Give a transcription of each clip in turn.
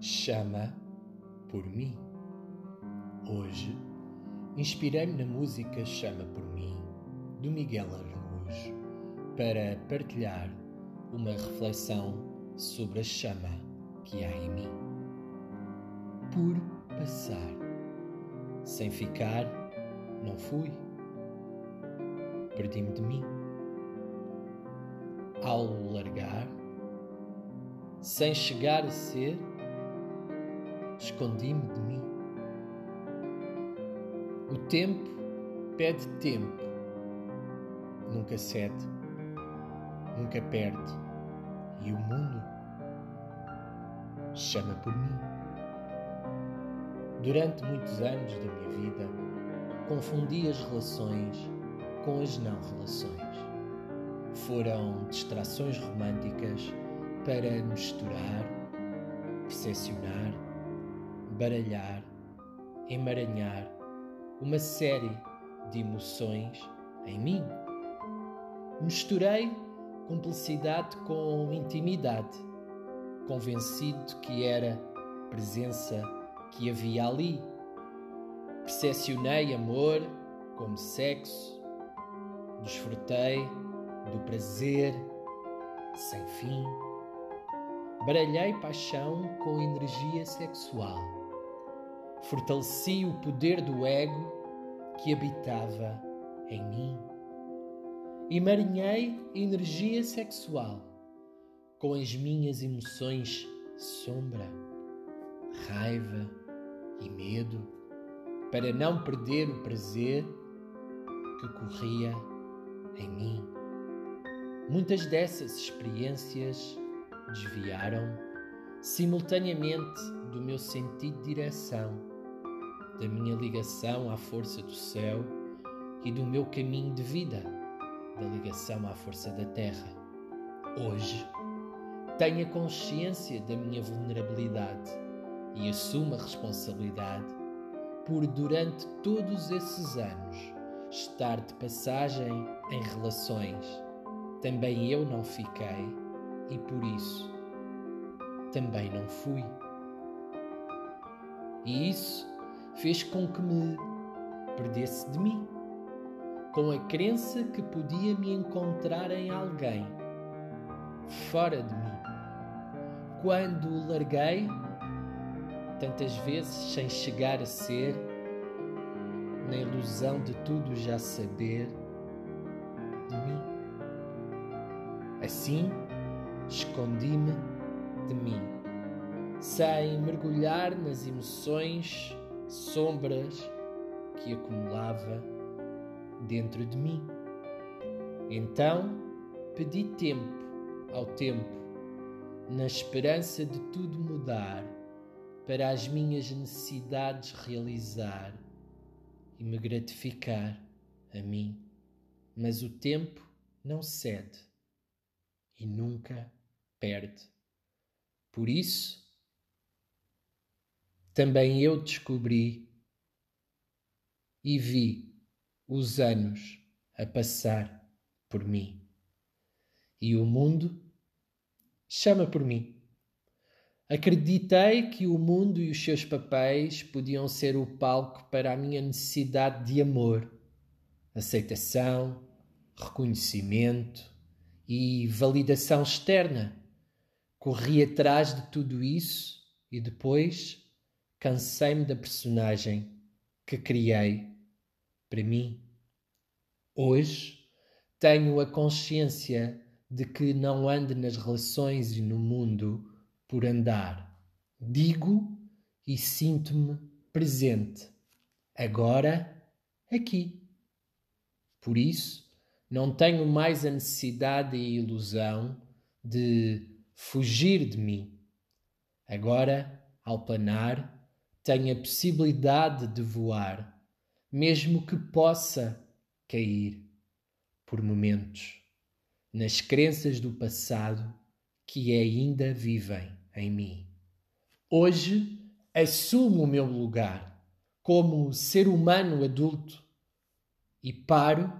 chama por mim. Hoje, inspirei-me na música Chama por mim, do Miguel Araújo, para partilhar uma reflexão sobre a chama que há em mim. Por passar, sem ficar, não fui. Perdi-me de mim. Ao largar, sem chegar a ser, escondi-me de mim. O tempo pede tempo, nunca cede, nunca perde, e o mundo chama por mim. Durante muitos anos da minha vida, confundi as relações com as não relações. Foram distrações românticas para misturar, percepcionar baralhar, emaranhar uma série de emoções em mim. Misturei cumplicidade com intimidade, convencido que era presença que havia ali. Percepcionei amor como sexo, desfrutei do prazer sem fim. Baralhei paixão com energia sexual fortaleci o poder do ego que habitava em mim. E marinhei energia sexual com as minhas emoções sombra, raiva e medo, para não perder o prazer que corria em mim. Muitas dessas experiências desviaram simultaneamente do meu sentido de direção da minha ligação à força do céu e do meu caminho de vida, da ligação à força da terra. Hoje, tenho a consciência da minha vulnerabilidade e assumo a responsabilidade por, durante todos esses anos, estar de passagem em relações. Também eu não fiquei e por isso também não fui. E isso fez com que me perdesse de mim, com a crença que podia me encontrar em alguém fora de mim. Quando o larguei, tantas vezes sem chegar a ser, na ilusão de tudo já saber de mim. Assim, escondi-me de mim, sem mergulhar nas emoções sombras que acumulava dentro de mim. Então pedi tempo ao tempo, na esperança de tudo mudar, para as minhas necessidades realizar e me gratificar a mim. Mas o tempo não cede e nunca perde. Por isso, também eu descobri e vi os anos a passar por mim. E o mundo chama por mim. Acreditei que o mundo e os seus papéis podiam ser o palco para a minha necessidade de amor, aceitação, reconhecimento e validação externa. Corri atrás de tudo isso e depois cansei-me da personagem que criei para mim. Hoje tenho a consciência de que não ando nas relações e no mundo por andar. Digo e sinto-me presente, agora, aqui. Por isso, não tenho mais a necessidade e a ilusão de fugir de mim. Agora, ao planar, tenho a possibilidade de voar, mesmo que possa cair por momentos nas crenças do passado que ainda vivem em mim. Hoje assumo o meu lugar como ser humano adulto e paro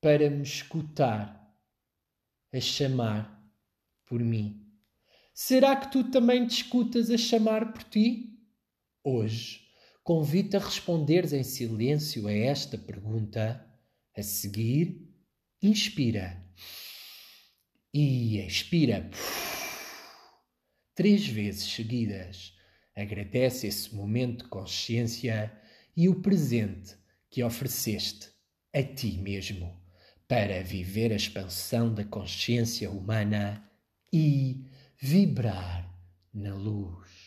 para me escutar a chamar por mim, Será que tu também te escutas a chamar por ti? Hoje, convido-te a responderes em silêncio a esta pergunta. A seguir, inspira e expira três vezes seguidas. Agradece esse momento de consciência e o presente que ofereceste a ti mesmo para viver a expansão da consciência humana e vibrar na luz.